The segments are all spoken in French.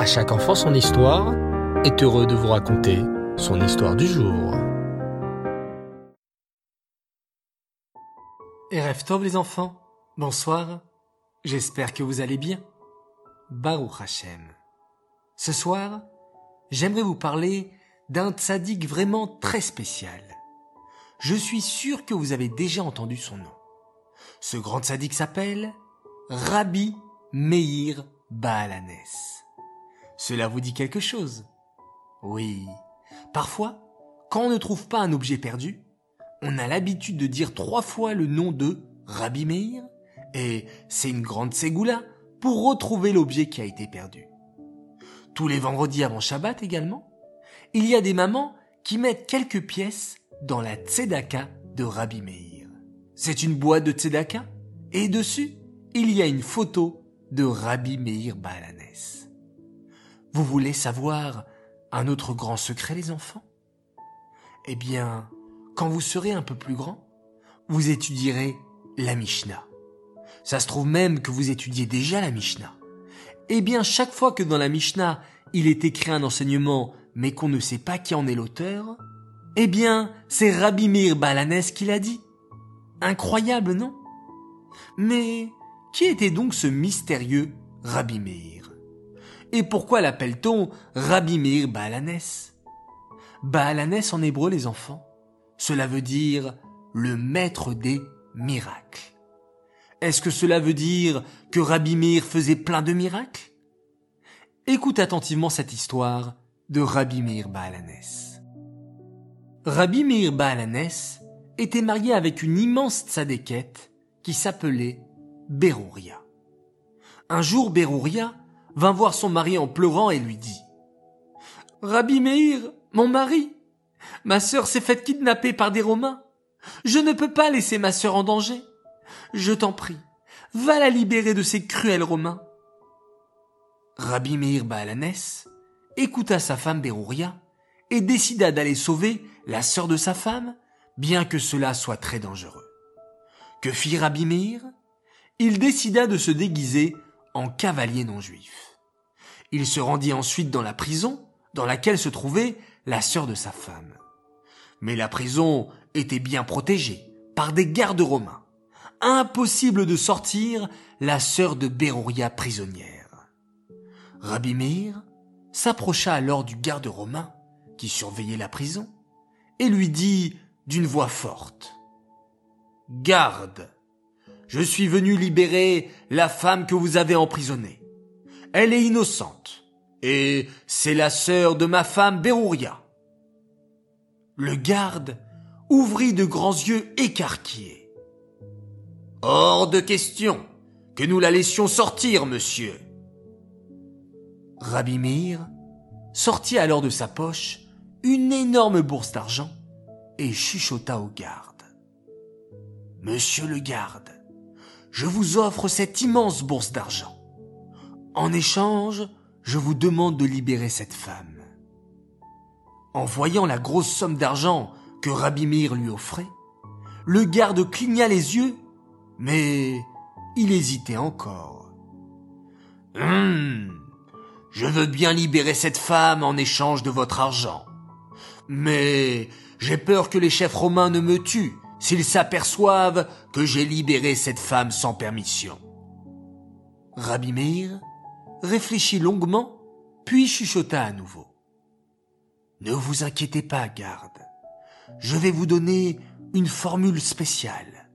À chaque enfant son histoire est heureux de vous raconter son histoire du jour. Et rêve les enfants, bonsoir, j'espère que vous allez bien. Baruch Hashem. Ce soir, j'aimerais vous parler d'un tzaddik vraiment très spécial. Je suis sûr que vous avez déjà entendu son nom. Ce grand tzaddik s'appelle Rabbi Meir Baalanes. Cela vous dit quelque chose? Oui. Parfois, quand on ne trouve pas un objet perdu, on a l'habitude de dire trois fois le nom de Rabbi Meir, et c'est une grande ségoula pour retrouver l'objet qui a été perdu. Tous les vendredis avant Shabbat également, il y a des mamans qui mettent quelques pièces dans la tzedaka de Rabbi Meir. C'est une boîte de tzedaka, et dessus, il y a une photo de Rabbi Meir Baalanes. Vous voulez savoir un autre grand secret, les enfants? Eh bien, quand vous serez un peu plus grand, vous étudierez la Mishnah. Ça se trouve même que vous étudiez déjà la Mishnah. Eh bien, chaque fois que dans la Mishnah, il est écrit un enseignement, mais qu'on ne sait pas qui en est l'auteur, eh bien, c'est Rabbi Meir Balanes qui l'a dit. Incroyable, non? Mais qui était donc ce mystérieux Rabbi Et pourquoi l'appelle-t-on Rabbi Meir Baalanes Baalanes en hébreu, les enfants, cela veut dire le maître des miracles. Est-ce que cela veut dire que Rabbi Meir faisait plein de miracles? Écoute attentivement cette histoire de Rabbi Meir Baalanes. Rabbi Meir Baalanes était marié avec une immense tzadékette qui s'appelait Berouria. Un jour, Berouria vint voir son mari en pleurant et lui dit Rabbi Meir, mon mari, ma sœur s'est faite kidnapper par des Romains. Je ne peux pas laisser ma sœur en danger. Je t'en prie, va la libérer de ces cruels Romains. Rabbi Meir Baalanes écouta sa femme Berouria et décida d'aller sauver la sœur de sa femme, bien que cela soit très dangereux. Que fit Rabbi Meir? Il décida de se déguiser en cavalier non juif. Il se rendit ensuite dans la prison dans laquelle se trouvait la sœur de sa femme. Mais la prison était bien protégée par des gardes romains. Impossible de sortir la sœur de Berouria prisonnière. Rabbi Meir s'approcha alors du garde romain qui surveillait la prison et lui dit d'une voix forte Garde, je suis venu libérer la femme que vous avez emprisonnée. Elle est innocente et c'est la sœur de ma femme Berouria. Le garde ouvrit de grands yeux écarquillés. Hors de question que nous la laissions sortir, monsieur. Rabbi Meir sortit alors de sa poche une énorme bourse d'argent et chuchota au garde. Monsieur le garde, je vous offre cette immense bourse d'argent. En échange, je vous demande de libérer cette femme. En voyant la grosse somme d'argent que Rabbi Meir lui offrait, le garde cligna les yeux, mais il hésitait encore. Hum, je veux bien libérer cette femme en échange de votre argent. Mais j'ai peur que les chefs romains ne me tuent s'ils s'aperçoivent que j'ai libéré cette femme sans permission. Rabbi Meir réfléchit longuement, puis chuchota à nouveau. Ne vous inquiétez pas, garde. Je vais vous donner une formule spéciale.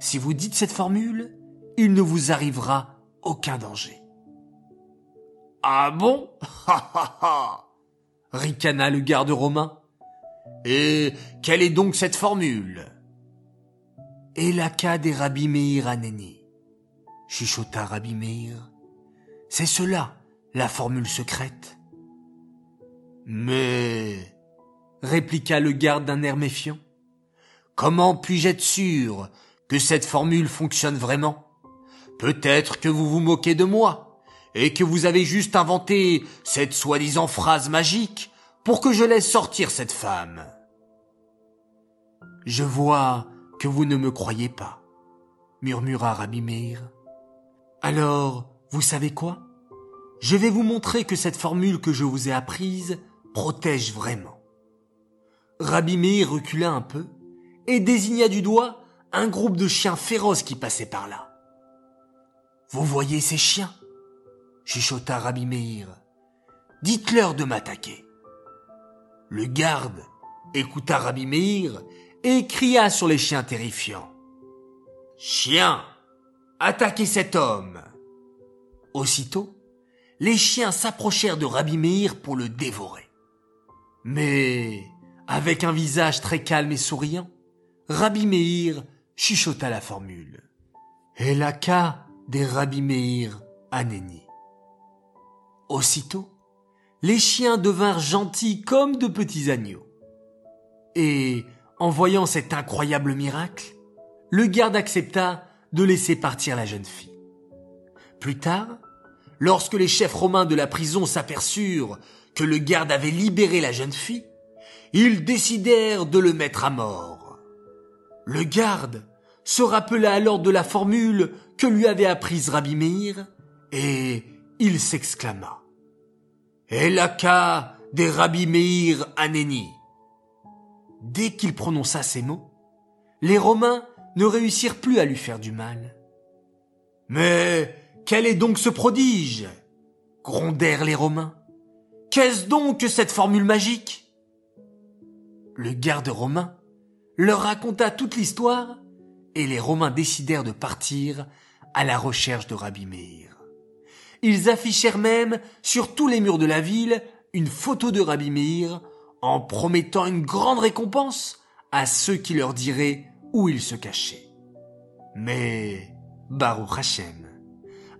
Si vous dites cette formule, il ne vous arrivera aucun danger. Ah bon? Ha ha ricana le garde romain. Et quelle est donc cette formule? Elaka des Rabbi Meir Aneni, chuchota Rabbi Meir. C'est cela, la formule secrète. Mais, répliqua le garde d'un air méfiant, comment puis-je être sûr que cette formule fonctionne vraiment? Peut-être que vous vous moquez de moi et que vous avez juste inventé cette soi-disant phrase magique pour que je laisse sortir cette femme. Je vois que vous ne me croyez pas, murmura Rabbi Meir. Alors, vous savez quoi? Je vais vous montrer que cette formule que je vous ai apprise protège vraiment. Rabbi Meir recula un peu et désigna du doigt un groupe de chiens féroces qui passaient par là. Vous voyez ces chiens? chuchota Rabbi Meir. Dites-leur de m'attaquer. Le garde écouta Rabbi Meir et cria sur les chiens terrifiants. Chiens, attaquez cet homme. Aussitôt, les chiens s'approchèrent de Rabbi Meir pour le dévorer. Mais, avec un visage très calme et souriant, Rabbi Meir chuchota la formule. Elaka des Rabbi Meir Aneni. Aussitôt, les chiens devinrent gentils comme de petits agneaux. Et, en voyant cet incroyable miracle, le garde accepta de laisser partir la jeune fille. Plus tard, lorsque les chefs romains de la prison s'aperçurent que le garde avait libéré la jeune fille, ils décidèrent de le mettre à mort. Le garde se rappela alors de la formule que lui avait apprise Rabbi Meir, et il s'exclama. Elaka des Rabbi Meir Aneni. Dès qu'il prononça ces mots, les Romains ne réussirent plus à lui faire du mal. Mais quel est donc ce prodige? grondèrent les Romains. Qu'est-ce donc que cette formule magique? Le garde romain leur raconta toute l'histoire et les Romains décidèrent de partir à la recherche de Rabbi Meir. Ils affichèrent même sur tous les murs de la ville une photo de Rabbi Meir en promettant une grande récompense à ceux qui leur diraient où il se cachait. Mais Baruch Hashem,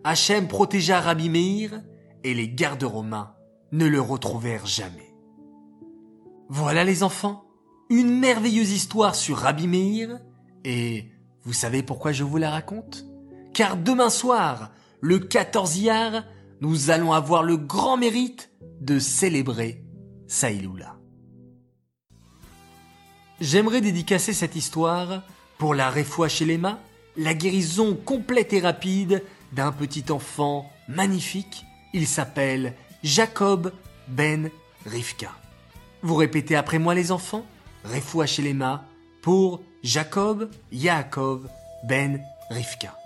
Hachem protégea Rabbi Meir et les gardes romains ne le retrouvèrent jamais. Voilà les enfants, une merveilleuse histoire sur Rabbi Meir et vous savez pourquoi je vous la raconte? Car demain soir, le 14 Iyar, nous allons avoir le grand mérite de célébrer Saïloula. J'aimerais dédicacer cette histoire pour la réfoua chez les mains, la guérison complète et rapide d'un petit enfant magnifique. Il s'appelle Jacob Ben Rivka. Vous répétez après moi les enfants mains pour Jacob Yaakov Ben Rivka.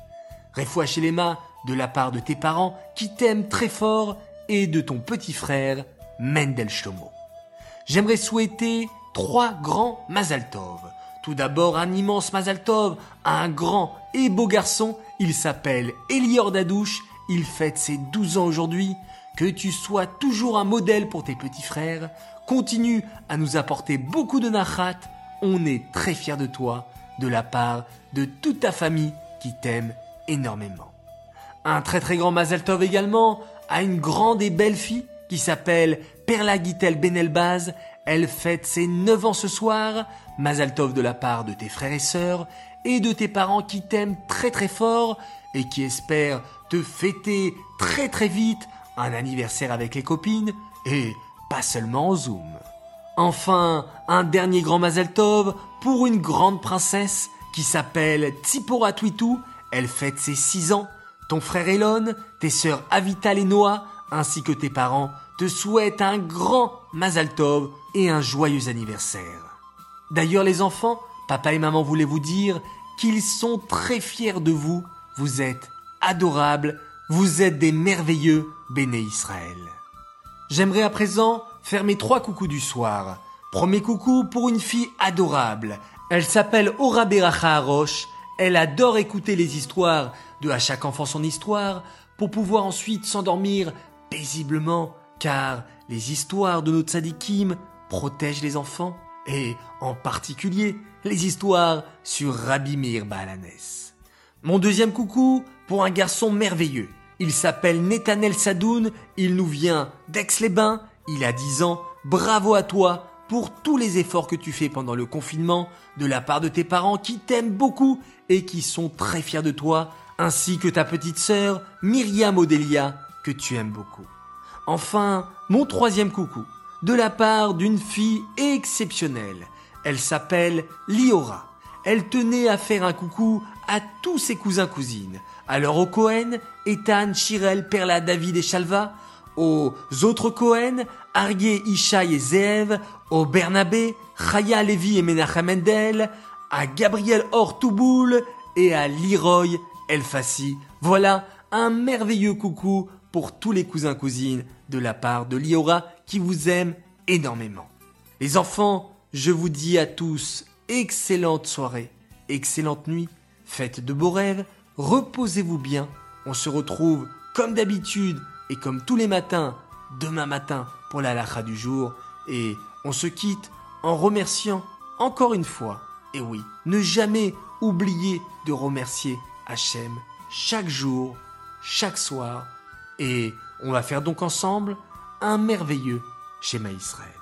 Mains de la part de tes parents qui t'aiment très fort et de ton petit frère Mendel Shlomo. J'aimerais souhaiter trois grands Mazal Tov. Tout d'abord un immense Mazal Tov à un grand et beau garçon. Il s'appelle Elior Dadouche. Il fête ses 12 ans aujourd'hui. Que tu sois toujours un modèle pour tes petits frères. Continue à nous apporter beaucoup de nachat. On est très fiers de toi, de la part de toute ta famille qui t'aime énormément. Un très très grand Mazal Tov également à une grande et belle fille qui s'appelle Perla Gitel Benelbaz. Elle fête ses 9 ans ce soir. Mazal Tov de la part de tes frères et sœurs et de tes parents qui t'aiment très très fort et qui espèrent te fêter très très vite un anniversaire avec les copines et pas seulement en Zoom. Enfin, un dernier grand Mazal Tov pour une grande princesse qui s'appelle Tsipora Twitou. Elle fête ses 6 ans. Ton frère Elon, tes sœurs Avital et Noah, ainsi que tes parents te souhaitent un grand Mazal Tov et un joyeux anniversaire. D'ailleurs les enfants, papa et maman voulaient vous dire qu'ils sont très fiers de vous. Vous êtes adorables, vous êtes des merveilleux béné Israël. J'aimerais à présent faire mes trois coucous du soir. Premier coucou pour une fille adorable. Elle s'appelle Ora Beracha Arosh. Elle adore écouter les histoires de À chaque enfant son histoire pour pouvoir ensuite s'endormir paisiblement car les histoires de nos tzadikim protègent les enfants et en particulier les histoires sur Rabbi Meir Baalanes. Mon deuxième coucou pour un garçon merveilleux. Il s'appelle Netanel Sadoun, il nous vient d'Aix-les-Bains, il a 10 ans. Bravo à toi pour tous les efforts que tu fais pendant le confinement de la part de tes parents qui t'aiment beaucoup et qui sont très fiers de toi, ainsi que ta petite sœur Myriam Odelia que tu aimes beaucoup. Enfin, mon troisième coucou, de la part d'une fille exceptionnelle. Elle s'appelle Liora. Elle tenait à faire un coucou à tous ses cousins-cousines. Alors au Cohen, Ethan, Chirel, Perla, David et Chalva, aux autres Cohen, Arié, Ishaï et Zeev, aux Bernabé, Chaya Levi et Menachem Mendel, à Gabriel Ortouboul et à Leroy Elfassi. Voilà un merveilleux coucou pour tous les cousins cousines de la part de Liora qui vous aime énormément. Les enfants, je vous dis à tous excellente soirée, excellente nuit, faites de beaux rêves, reposez-vous bien. On se retrouve comme d'habitude et comme tous les matins, demain matin pour la lacha du jour et on se quitte en remerciant encore une fois. Et oui, ne jamais oublier de remercier Hachem chaque jour, chaque soir et on va faire donc ensemble un merveilleux schéma Israël.